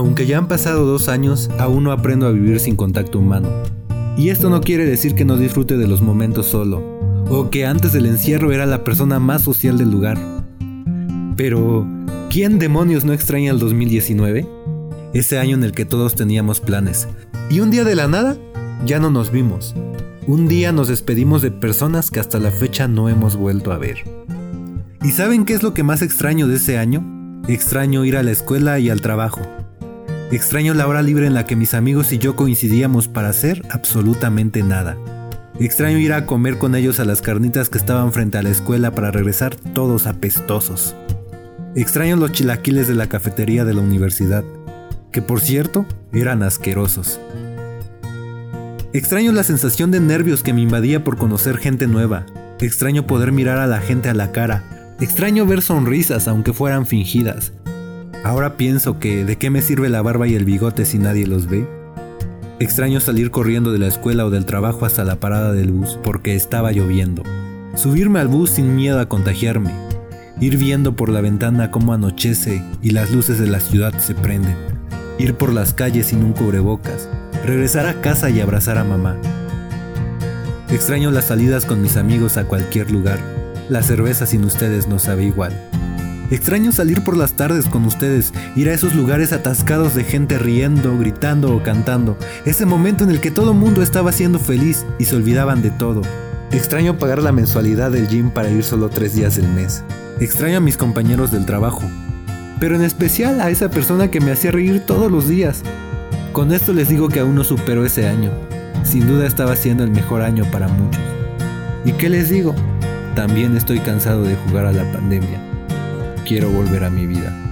Aunque ya han pasado dos años, aún no aprendo a vivir sin contacto humano. Y esto no quiere decir que no disfrute de los momentos solo, o que antes del encierro era la persona más social del lugar. Pero, ¿quién demonios no extraña el 2019? Ese año en el que todos teníamos planes. Y un día de la nada, ya no nos vimos. Un día nos despedimos de personas que hasta la fecha no hemos vuelto a ver. ¿Y saben qué es lo que más extraño de ese año? Extraño ir a la escuela y al trabajo. Extraño la hora libre en la que mis amigos y yo coincidíamos para hacer absolutamente nada. Extraño ir a comer con ellos a las carnitas que estaban frente a la escuela para regresar todos apestosos. Extraño los chilaquiles de la cafetería de la universidad, que por cierto eran asquerosos. Extraño la sensación de nervios que me invadía por conocer gente nueva. Extraño poder mirar a la gente a la cara. Extraño ver sonrisas aunque fueran fingidas. Ahora pienso que ¿de qué me sirve la barba y el bigote si nadie los ve? Extraño salir corriendo de la escuela o del trabajo hasta la parada del bus porque estaba lloviendo. Subirme al bus sin miedo a contagiarme. Ir viendo por la ventana cómo anochece y las luces de la ciudad se prenden. Ir por las calles sin un cubrebocas. Regresar a casa y abrazar a mamá. Extraño las salidas con mis amigos a cualquier lugar. La cerveza sin ustedes no sabe igual. Extraño salir por las tardes con ustedes, ir a esos lugares atascados de gente riendo, gritando o cantando, ese momento en el que todo el mundo estaba siendo feliz y se olvidaban de todo. Extraño pagar la mensualidad del gym para ir solo tres días del mes. Extraño a mis compañeros del trabajo, pero en especial a esa persona que me hacía reír todos los días. Con esto les digo que aún no supero ese año. Sin duda estaba siendo el mejor año para muchos. ¿Y qué les digo? También estoy cansado de jugar a la pandemia quiero volver a mi vida.